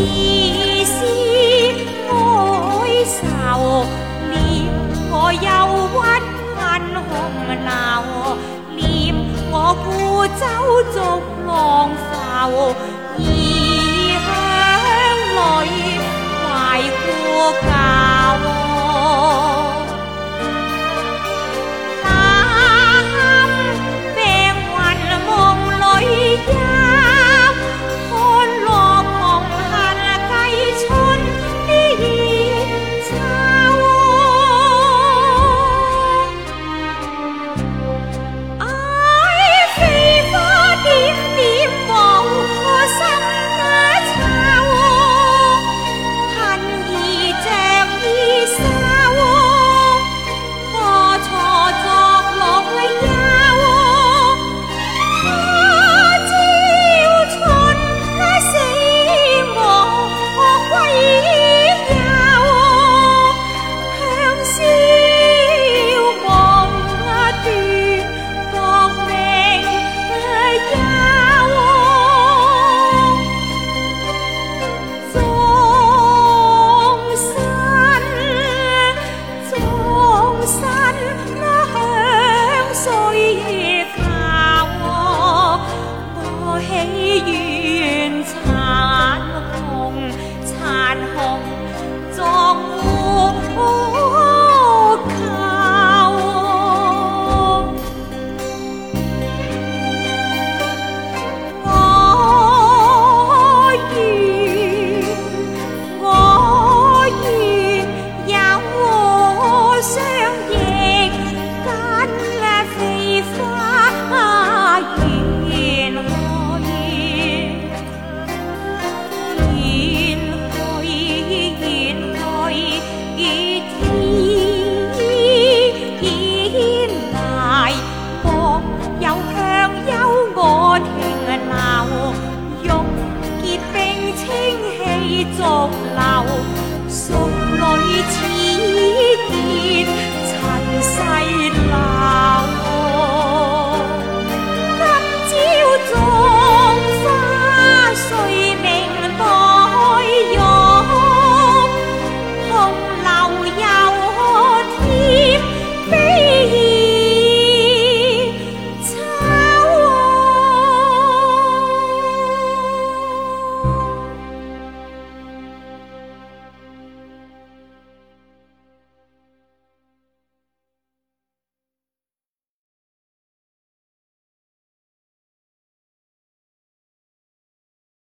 一丝哀愁，念我憂鬱眼紅流，念我孤舟逐浪浮。